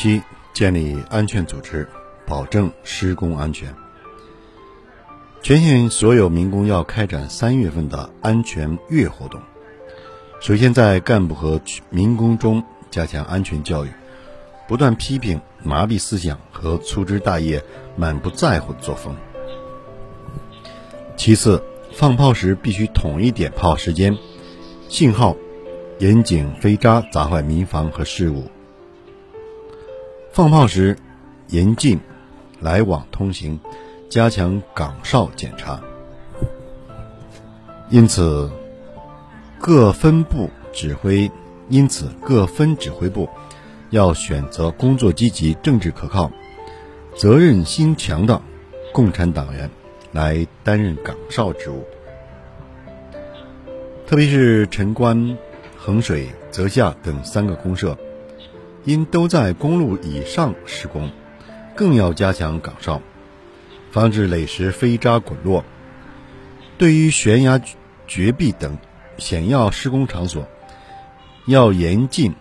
七、建立安全组织，保证施工安全。全县所有民工要开展三月份的安全月活动。首先，在干部和民工中加强安全教育，不断批评麻痹思想和粗枝大叶、满不在乎的作风。其次，放炮时必须统一点炮时间、信号，严禁飞渣砸坏民房和事物。放炮时，严禁来往通行，加强岗哨检查。因此，各分部指挥，因此各分指挥部要选择工作积极、政治可靠、责任心强的共产党员来担任岗哨职务。特别是城关、衡水、泽下等三个公社。因都在公路以上施工，更要加强岗哨，防止垒石飞渣滚落。对于悬崖、绝壁等险要施工场所，要严禁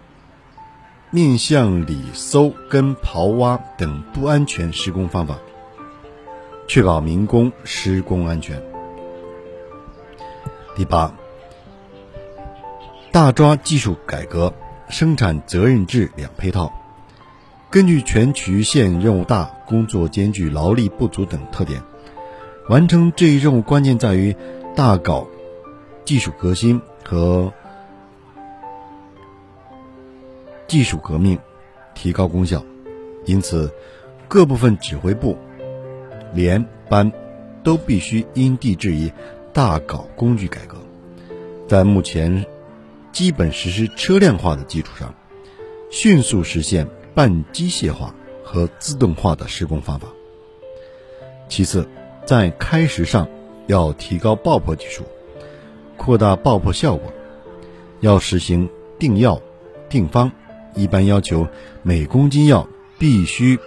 面向里搜跟刨挖等不安全施工方法，确保民工施工安全。第八，大抓技术改革。生产责任制两配套，根据全渠县任务大、工作艰巨、劳力不足等特点，完成这一任务关键在于大搞技术革新和技术革命，提高功效。因此，各部分指挥部、连班都必须因地制宜，大搞工具改革。在目前。基本实施车辆化的基础上，迅速实现半机械化和自动化的施工方法。其次，在开石上要提高爆破技术，扩大爆破效果，要实行定药定方，一般要求每公斤药必须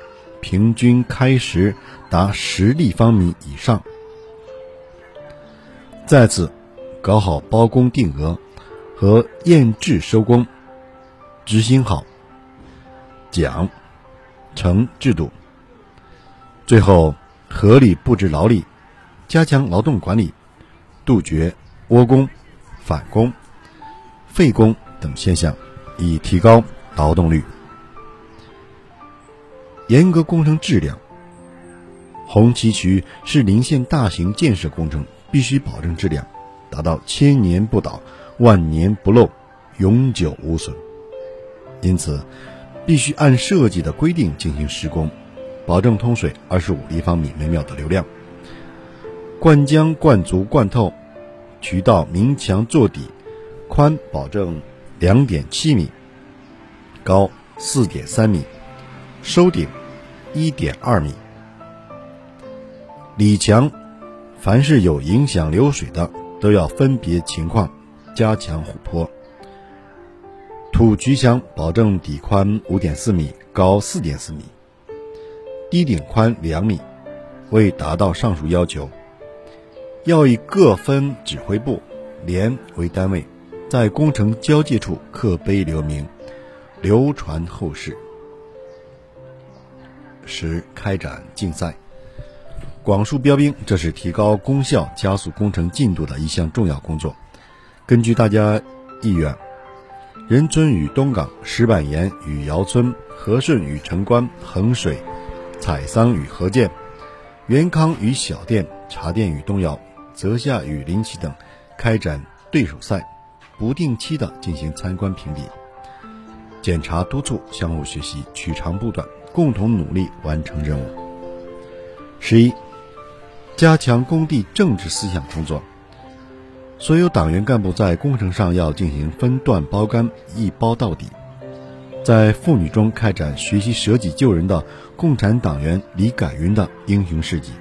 平均开石达十立方米以上。再次，搞好包工定额。和验制收工，执行好奖惩制度。最后，合理布置劳力，加强劳动管理，杜绝窝工、返工、废工等现象，以提高劳动率。严格工程质量。红旗渠是临县大型建设工程，必须保证质量，达到千年不倒。万年不漏，永久无损。因此，必须按设计的规定进行施工，保证通水二十五立方米每秒的流量，灌浆灌足灌透，渠道明墙做底，宽保证两点七米，高四点三米，收顶一点二米。里墙，凡是有影响流水的，都要分别情况。加强护坡，土局箱保证底宽五点四米，高四点四米，低顶宽两米。为达到上述要求，要以各分指挥部、连为单位，在工程交界处刻碑留名，流传后世。十、开展竞赛，广树标兵，这是提高功效、加速工程进度的一项重要工作。根据大家意愿，仁村与东港、石板岩与姚村、和顺与城关、衡水、采桑与河建、元康与小店、茶店与东窑、泽下与临齐等开展对手赛，不定期的进行参观评比、检查督促，相互学习，取长补短，共同努力完成任务。十一，加强工地政治思想工作。所有党员干部在工程上要进行分段包干，一包到底。在妇女中开展学习舍己救人的共产党员李改云的英雄事迹，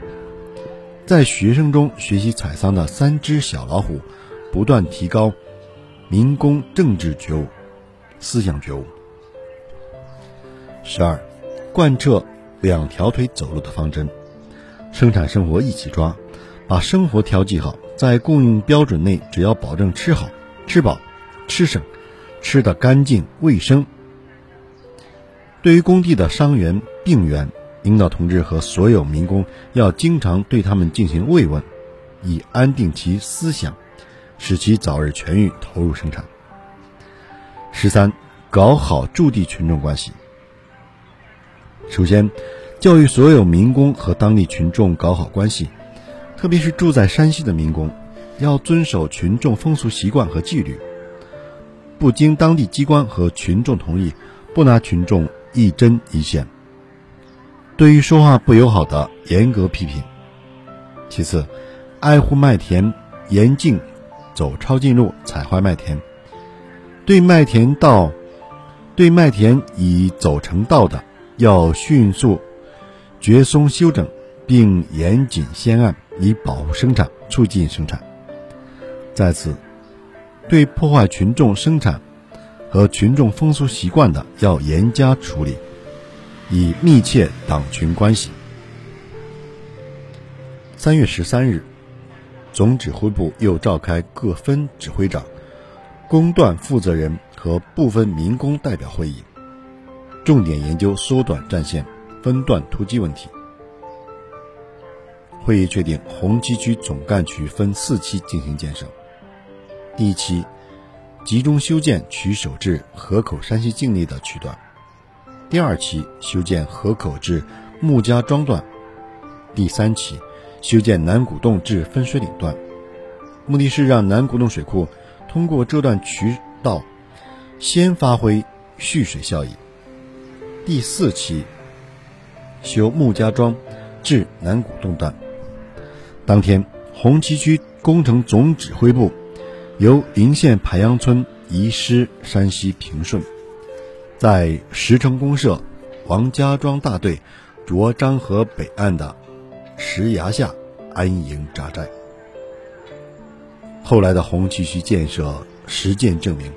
在学生中学习采桑的三只小老虎，不断提高民工政治觉悟、思想觉悟。十二，贯彻两条腿走路的方针，生产生活一起抓，把生活调剂好。在供应标准内，只要保证吃好、吃饱、吃省、吃得干净卫生，对于工地的伤员、病员，领导同志和所有民工要经常对他们进行慰问，以安定其思想，使其早日痊愈，投入生产。十三，搞好驻地群众关系。首先，教育所有民工和当地群众搞好关系，特别是住在山西的民工，要遵守群众风俗习惯和纪律，不经当地机关和群众同意，不拿群众一针一线。对于说话不友好的，严格批评。其次，爱护麦田，严禁走抄近路、踩坏麦田。对麦田道，对麦田已走成道的。要迅速掘松修整，并严谨先案，以保护生产，促进生产。在此，对破坏群众生产和群众风俗习惯的，要严加处理，以密切党群关系。三月十三日，总指挥部又召开各分指挥长、工段负责人和部分民工代表会议。重点研究缩短战线、分段突击问题。会议确定红旗区总干区分四期进行建设。第一期集中修建渠首至河口山西境内的渠段；第二期修建河口至穆家庄段；第三期修建南古洞至分水岭段。目的是让南古洞水库通过这段渠道先发挥蓄水效益。第四期修穆家庄至南古洞段。当天，红旗区工程总指挥部由临县排阳村移师山西平顺，在石城公社王家庄大队卓漳河北岸的石崖下安营扎寨。后来的红旗区建设实践证明，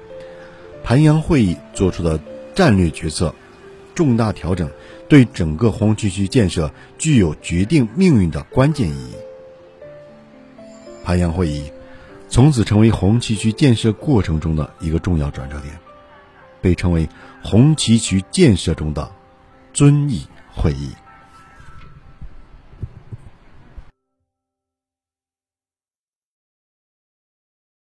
盘阳会议做出的战略决策。重大调整对整个红旗渠建设具有决定命运的关键意义。盘阳会议从此成为红旗渠建设过程中的一个重要转折点，被称为红旗渠建设中的遵义会议。